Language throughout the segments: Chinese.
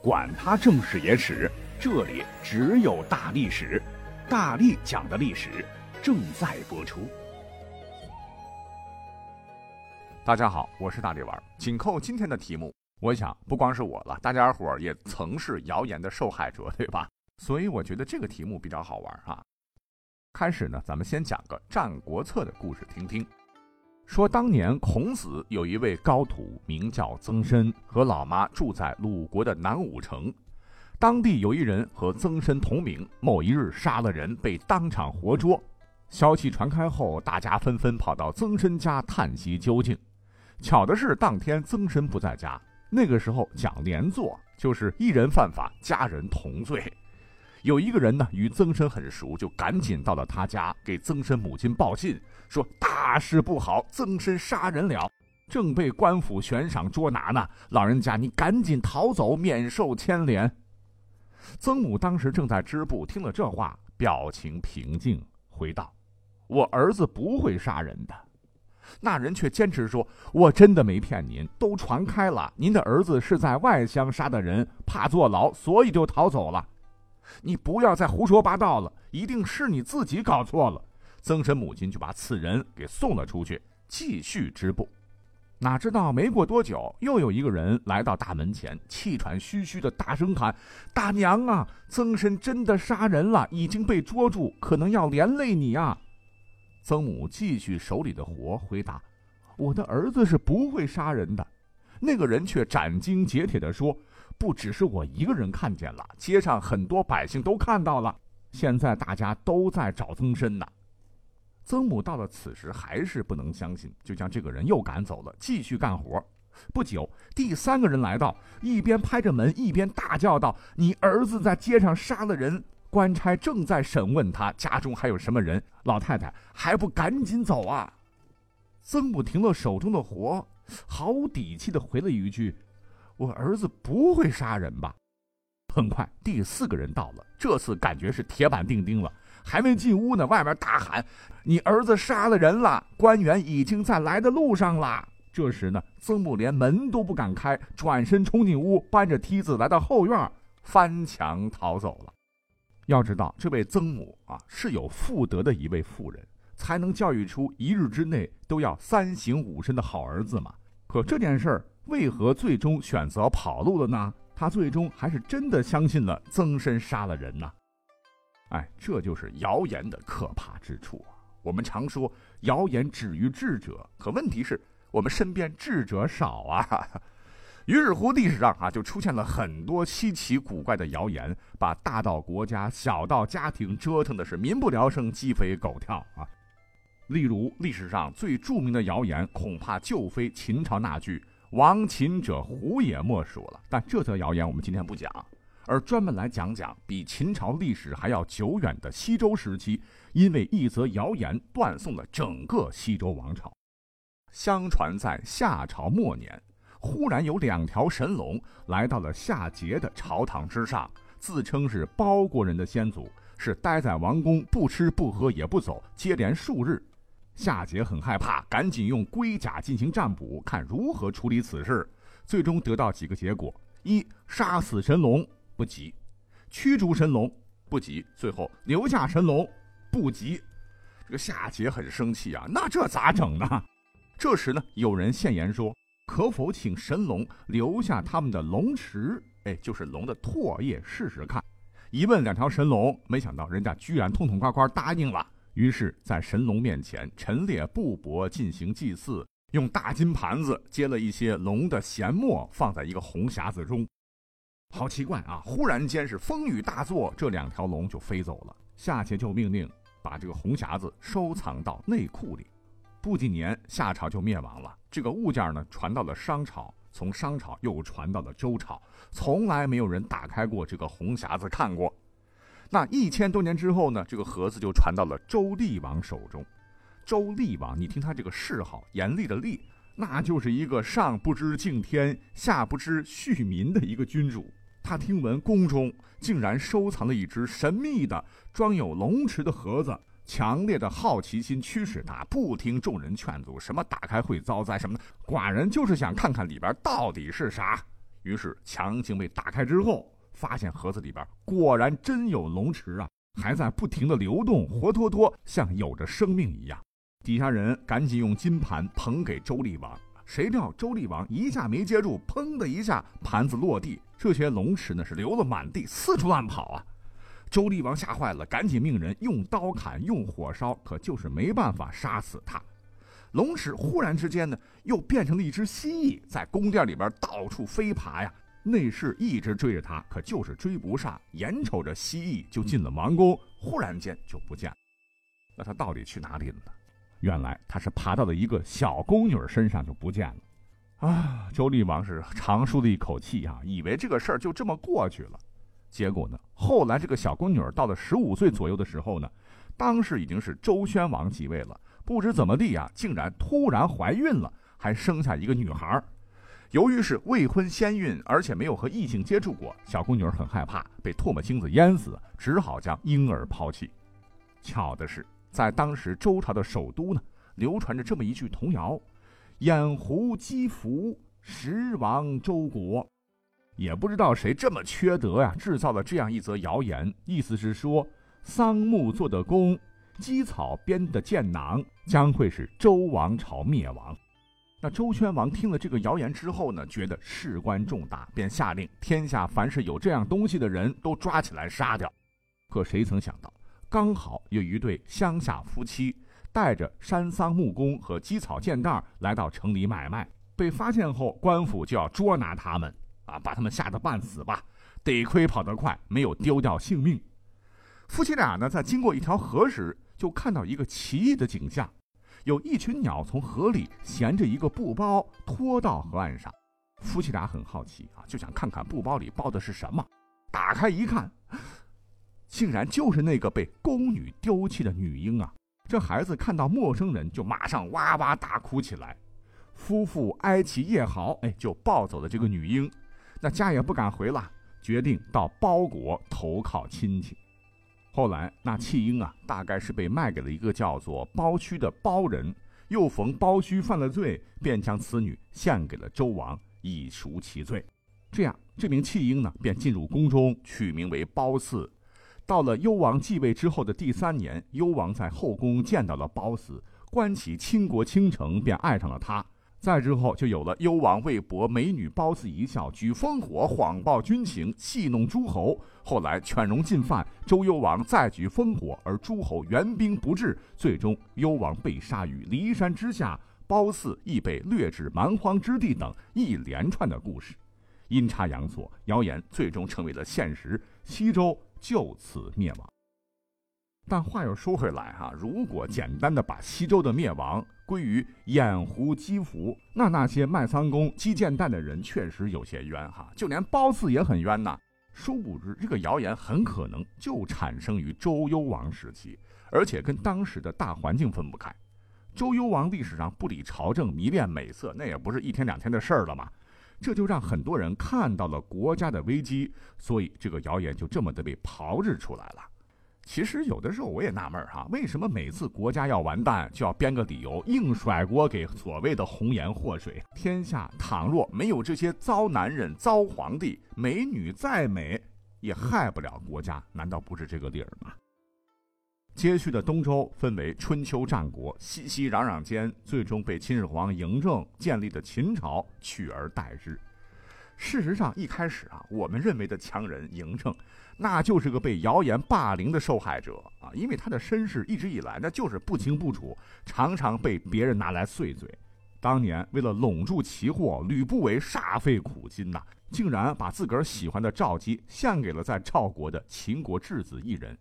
管他正史野史，这里只有大历史，大力讲的历史正在播出。大家好，我是大力丸，紧扣今天的题目，我想不光是我了，大家伙儿也曾是谣言的受害者，对吧？所以我觉得这个题目比较好玩啊。开始呢，咱们先讲个《战国策》的故事听听。说当年孔子有一位高徒，名叫曾参，和老妈住在鲁国的南武城。当地有一人和曾参同名，某一日杀了人，被当场活捉。消息传开后，大家纷纷跑到曾参家探悉究竟。巧的是，当天曾参不在家。那个时候讲连坐，就是一人犯法，家人同罪。有一个人呢，与曾参很熟，就赶紧到了他家，给曾参母亲报信，说大事不好，曾参杀人了，正被官府悬赏捉拿呢。老人家，你赶紧逃走，免受牵连。曾母当时正在织布，听了这话，表情平静，回道：“我儿子不会杀人的。”那人却坚持说：“我真的没骗您，都传开了，您的儿子是在外乡杀的人，怕坐牢，所以就逃走了。”你不要再胡说八道了，一定是你自己搞错了。曾参母亲就把此人给送了出去，继续织布。哪知道没过多久，又有一个人来到大门前，气喘吁吁的大声喊：“大娘啊，曾参真的杀人了，已经被捉住，可能要连累你啊！”曾母继续手里的活，回答：“我的儿子是不会杀人的。”那个人却斩钉截铁地说。不只是我一个人看见了，街上很多百姓都看到了。现在大家都在找曾参呢。曾母到了此时还是不能相信，就将这个人又赶走了，继续干活。不久，第三个人来到，一边拍着门，一边大叫道：“你儿子在街上杀了人，官差正在审问他，家中还有什么人？老太太还不赶紧走啊！”曾母停了手中的活，毫无底气的回了一句。我儿子不会杀人吧？很快，第四个人到了，这次感觉是铁板钉钉了。还没进屋呢，外面大喊：“你儿子杀了人了！官员已经在来的路上了。”这时呢，曾母连门都不敢开，转身冲进屋，搬着梯子来到后院，翻墙逃走了。要知道，这位曾母啊，是有妇德的一位妇人，才能教育出一日之内都要三省吾身的好儿子嘛。可这件事儿。为何最终选择跑路了呢？他最终还是真的相信了曾参杀了人呢？哎，这就是谣言的可怕之处啊！我们常说谣言止于智者，可问题是我们身边智者少啊。于是乎，历史上啊就出现了很多稀奇古怪的谣言，把大到国家，小到家庭折腾的是民不聊生、鸡飞狗跳啊。例如，历史上最著名的谣言，恐怕就非秦朝那句。亡秦者胡也莫属了，但这则谣言我们今天不讲，而专门来讲讲比秦朝历史还要久远的西周时期，因为一则谣言断送了整个西周王朝。相传在夏朝末年，忽然有两条神龙来到了夏桀的朝堂之上，自称是包国人的先祖，是待在王宫不吃不喝也不走，接连数日。夏桀很害怕，赶紧用龟甲进行占卜，看如何处理此事。最终得到几个结果：一、杀死神龙不急；驱逐神龙不急；最后留下神龙不急。这个夏桀很生气啊，那这咋整呢？这时呢，有人献言说：“可否请神龙留下他们的龙池？哎，就是龙的唾液试试看。”一问两条神龙，没想到人家居然痛痛快快答应了。于是，在神龙面前陈列布帛进行祭祀，用大金盘子接了一些龙的涎沫，放在一个红匣子中。好奇怪啊！忽然间是风雨大作，这两条龙就飞走了。夏桀就命令把这个红匣子收藏到内库里。不几年，夏朝就灭亡了。这个物件呢，传到了商朝，从商朝又传到了周朝，从来没有人打开过这个红匣子看过。那一千多年之后呢？这个盒子就传到了周厉王手中。周厉王，你听他这个谥号“严厉”的厉，那就是一个上不知敬天、下不知恤民的一个君主。他听闻宫中竟然收藏了一只神秘的装有龙池的盒子，强烈的好奇心驱使他不听众人劝阻，什么打开会遭灾什么的，寡人就是想看看里边到底是啥。于是强行被打开之后，发现盒子里边果然真有龙池啊，还在不停的流动，活脱脱像有着生命一样。底下人赶紧用金盘捧给周厉王，谁料周厉王一下没接住，砰的一下，盘子落地，这些龙池呢是流了满地，四处乱跑啊。周厉王吓坏了，赶紧命人用刀砍，用火烧，可就是没办法杀死他。龙池忽然之间呢，又变成了一只蜥蜴，在宫殿里边到处飞爬呀。内侍一直追着他，可就是追不上。眼瞅着蜥蜴就进了王宫，忽然间就不见了。那他到底去哪里了呢？原来他是爬到了一个小宫女身上就不见了。啊！周厉王是长舒了一口气啊，以为这个事儿就这么过去了。结果呢，后来这个小宫女到了十五岁左右的时候呢，当时已经是周宣王即位了。不知怎么地呀，竟然突然怀孕了，还生下一个女孩。由于是未婚先孕，而且没有和异性接触过，小宫女儿很害怕被唾沫星子淹死，只好将婴儿抛弃。巧的是，在当时周朝的首都呢，流传着这么一句童谣：“掩狐积福，十亡周国。”也不知道谁这么缺德呀，制造了这样一则谣言，意思是说桑木做的弓。积草编的箭囊将会是周王朝灭亡。那周宣王听了这个谣言之后呢，觉得事关重大，便下令天下凡是有这样东西的人都抓起来杀掉。可谁曾想到，刚好有一对乡下夫妻带着山桑木工和鸡草箭袋来到城里买卖，被发现后，官府就要捉拿他们，啊，把他们吓得半死吧。得亏跑得快，没有丢掉性命。夫妻俩呢，在经过一条河时。就看到一个奇异的景象，有一群鸟从河里衔着一个布包拖到河岸上。夫妻俩很好奇啊，就想看看布包里包的是什么。打开一看，竟然就是那个被宫女丢弃的女婴啊！这孩子看到陌生人就马上哇哇大哭起来。夫妇哀其夜嚎，哎，就抱走了这个女婴。那家也不敢回了，决定到包国投靠亲戚。后来，那弃婴啊，大概是被卖给了一个叫做包胥的包人，又逢包胥犯了罪，便将此女献给了周王，以赎其罪。这样，这名弃婴呢，便进入宫中，取名为褒姒。到了幽王继位之后的第三年，幽王在后宫见到了褒姒，观其倾国倾城，便爱上了她。再之后，就有了幽王为博美女褒姒一笑，举烽火谎报军情，戏弄诸侯。后来犬戎进犯，周幽王再举烽火，而诸侯援兵不至，最终幽王被杀于骊山之下，褒姒亦被掠至蛮荒之地等一连串的故事，阴差阳错，谣言最终成为了现实，西周就此灭亡。但话又说回来哈，如果简单的把西周的灭亡归于掩狐击福，那那些卖桑弓、击箭弹的人确实有些冤哈，就连褒姒也很冤呐。殊不知，这个谣言很可能就产生于周幽王时期，而且跟当时的大环境分不开。周幽王历史上不理朝政、迷恋美色，那也不是一天两天的事儿了嘛。这就让很多人看到了国家的危机，所以这个谣言就这么的被炮制出来了。其实有的时候我也纳闷哈，为什么每次国家要完蛋，就要编个理由，硬甩锅给所谓的红颜祸水？天下倘若没有这些糟男人、糟皇帝，美女再美也害不了国家，难道不是这个理儿吗？接续的东周分为春秋战国，熙熙攘攘间，最终被秦始皇嬴政建立的秦朝取而代之。事实上，一开始啊，我们认为的强人嬴政，那就是个被谣言霸凌的受害者啊，因为他的身世一直以来那就是不清不楚，常常被别人拿来碎嘴。当年为了笼住奇货，吕不韦煞费苦心呐，竟然把自个儿喜欢的赵姬献给了在赵国的秦国质子异人。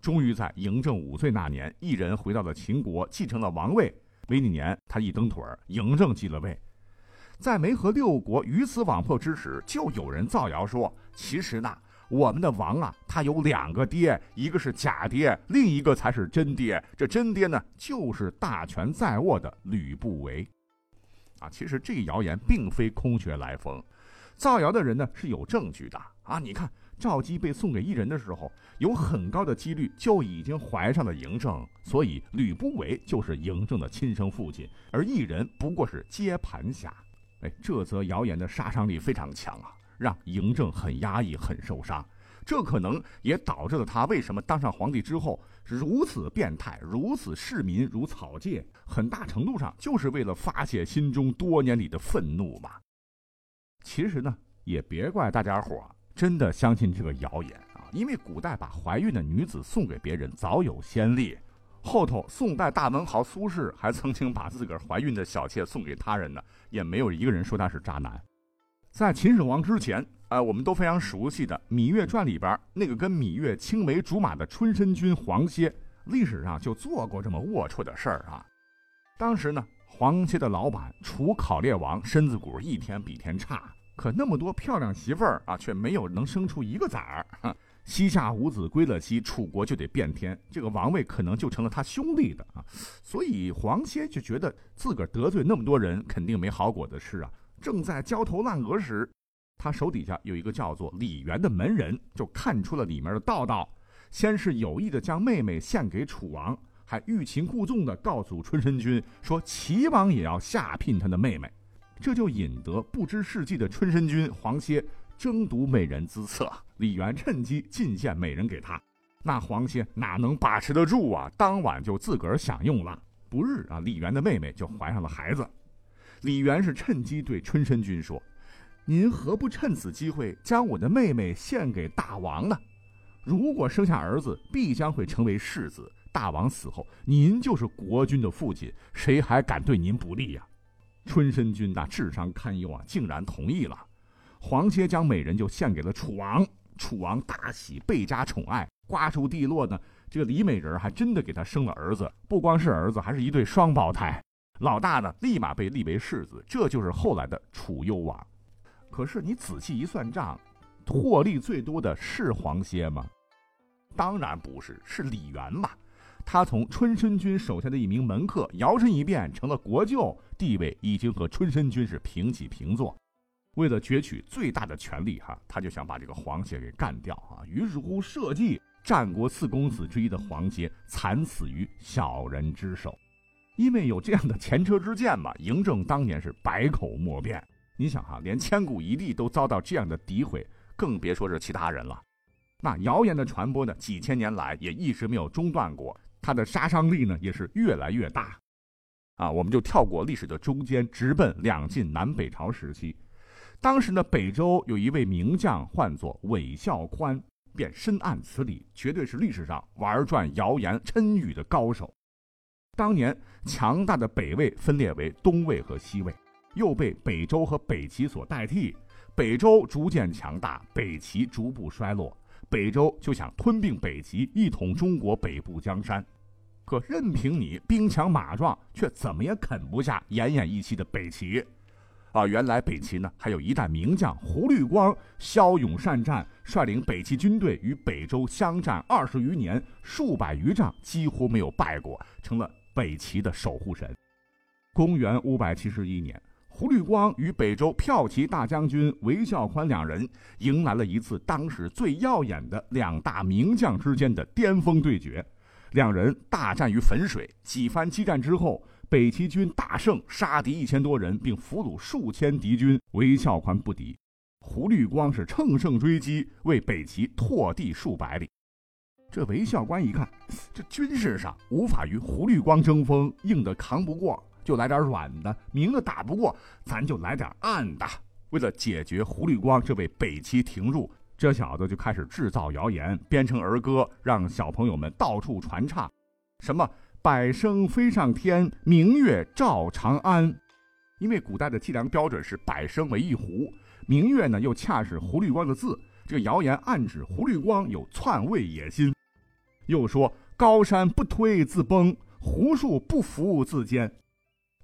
终于在嬴政五岁那年，异人回到了秦国，继承了王位。没几年，他一蹬腿儿，嬴政继了位。在没和六国鱼死网破之时，就有人造谣说，其实呢，我们的王啊，他有两个爹，一个是假爹，另一个才是真爹。这真爹呢，就是大权在握的吕不韦。啊，其实这谣言并非空穴来风，造谣的人呢是有证据的啊。你看，赵姬被送给异人的时候，有很高的几率就已经怀上了嬴政，所以吕不韦就是嬴政的亲生父亲，而异人不过是接盘侠。哎，这则谣言的杀伤力非常强啊！让嬴政很压抑、很受伤。这可能也导致了他为什么当上皇帝之后如此变态、如此视民如草芥，很大程度上就是为了发泄心中多年里的愤怒嘛。其实呢，也别怪大家伙真的相信这个谣言啊，因为古代把怀孕的女子送给别人早有先例。后头宋代大文豪苏轼还曾经把自个儿怀孕的小妾送给他人呢，也没有一个人说他是渣男。在秦始皇之前，呃，我们都非常熟悉的《芈月传》里边那个跟芈月青梅竹马的春申君黄歇，历史上就做过这么龌龊的事儿啊。当时呢，黄歇的老板楚考烈王身子骨一天比一天差，可那么多漂亮媳妇儿啊，却没有能生出一个崽儿。膝下无子归了妻，楚国就得变天，这个王位可能就成了他兄弟的啊。所以黄歇就觉得自个儿得罪那么多人，肯定没好果子吃啊。正在焦头烂额时，他手底下有一个叫做李元的门人，就看出了里面的道道。先是有意的将妹妹献给楚王，还欲擒故纵的告诉春申君说齐王也要下聘他的妹妹，这就引得不知事迹的春申君黄歇争夺美人姿色。李元趁机进献美人给他，那黄歇哪能把持得住啊？当晚就自个儿享用了。不日啊，李元的妹妹就怀上了孩子。李元是趁机对春申君说：“您何不趁此机会将我的妹妹献给大王呢？如果生下儿子，必将会成为世子。大王死后，您就是国君的父亲，谁还敢对您不利呀？”春申君那智商堪忧啊，竟然同意了。黄歇将美人就献给了楚王，楚王大喜，倍加宠爱。瓜熟蒂落呢，这个李美人还真的给他生了儿子，不光是儿子，还是一对双胞胎。老大呢，立马被立为世子，这就是后来的楚幽王。可是你仔细一算账，获利最多的是黄歇吗？当然不是，是李元嘛。他从春申君手下的一名门客摇身一变成了国舅，地位已经和春申君是平起平坐。为了攫取最大的权力，哈，他就想把这个黄歇给干掉啊。于是乎设计，战国四公子之一的黄歇惨死于小人之手。因为有这样的前车之鉴嘛，嬴政当年是百口莫辩。你想哈，连千古一帝都遭到这样的诋毁，更别说是其他人了。那谣言的传播呢，几千年来也一直没有中断过，它的杀伤力呢也是越来越大。啊，我们就跳过历史的中间，直奔两晋南北朝时期。当时呢，北周有一位名将，唤作韦孝宽，便深谙此理，绝对是历史上玩转谣言谶语的高手。当年强大的北魏分裂为东魏和西魏，又被北周和北齐所代替。北周逐渐强大，北齐逐步衰落。北周就想吞并北齐，一统中国北部江山。可任凭你兵强马壮，却怎么也啃不下奄奄一息的北齐。啊，原来北齐呢，还有一代名将胡律光，骁勇善战，率领北齐军队与北周相战二十余年，数百余仗几乎没有败过，成了。北齐的守护神。公元五百七十一年，胡律光与北周骠骑大将军韦孝宽两人迎来了一次当时最耀眼的两大名将之间的巅峰对决。两人大战于汾水，几番激战之后，北齐军大胜，杀敌一千多人，并俘虏数千敌军。韦孝宽不敌，胡律光是乘胜追击，为北齐拓地数百里。这韦孝官一看，这军事上无法与胡律光争锋，硬的扛不过，就来点软的；明的打不过，咱就来点暗的。为了解决胡律光这位北齐廷入，这小子就开始制造谣言，编成儿歌，让小朋友们到处传唱，什么“百声飞上天，明月照长安”。因为古代的计量标准是百声为一壶，明月呢又恰是胡律光的字，这个谣言暗指胡律光有篡位野心。又说高山不推自崩，胡树不服自坚。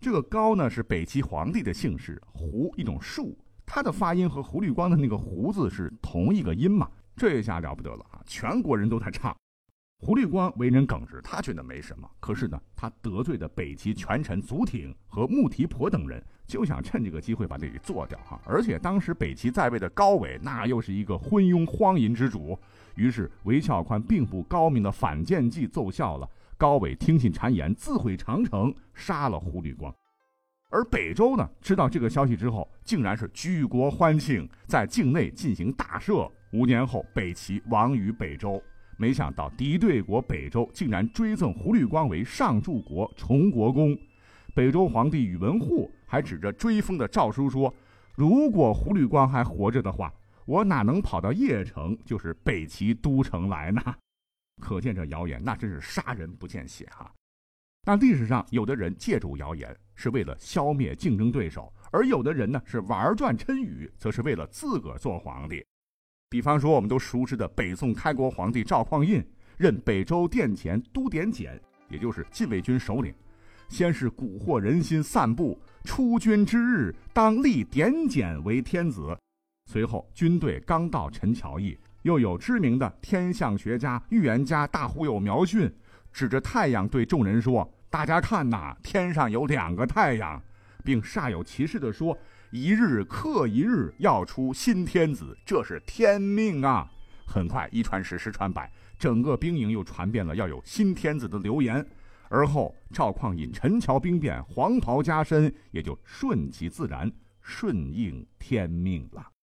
这个高呢是北齐皇帝的姓氏，胡一种树，它的发音和胡律光的那个胡字是同一个音嘛？这下了不得了啊！全国人都在唱。胡律光为人耿直，他觉得没什么。可是呢，他得罪的北齐权臣祖挺和穆提婆等人，就想趁这个机会把这给做掉哈。而且当时北齐在位的高纬，那又是一个昏庸荒淫之主。于是韦孝宽并不高明的反间计奏效了，高纬听信谗言，自毁长城，杀了胡律光。而北周呢，知道这个消息之后，竟然是举国欢庆，在境内进行大赦。五年后，北齐亡于北周。没想到敌对国北周竟然追赠胡律光为上柱国、崇国公。北周皇帝宇文护还指着追封的诏书说：“如果胡律光还活着的话，我哪能跑到邺城，就是北齐都城来呢？”可见这谣言那真是杀人不见血哈。那历史上有的人借助谣言是为了消灭竞争对手，而有的人呢是玩转谶语，则是为了自个儿做皇帝。比方说，我们都熟知的北宋开国皇帝赵匡胤任北周殿前都点检，也就是禁卫军首领。先是蛊惑人心，散布出军之日当立点检为天子。随后军队刚到陈桥驿，又有知名的天象学家、预言家大忽悠苗训，指着太阳对众人说。大家看呐，天上有两个太阳，并煞有其事地说：“一日克一日，要出新天子，这是天命啊！”很快，一传十，十传百，整个兵营又传遍了要有新天子的流言。而后，赵匡胤陈桥兵变，黄袍加身，也就顺其自然，顺应天命了。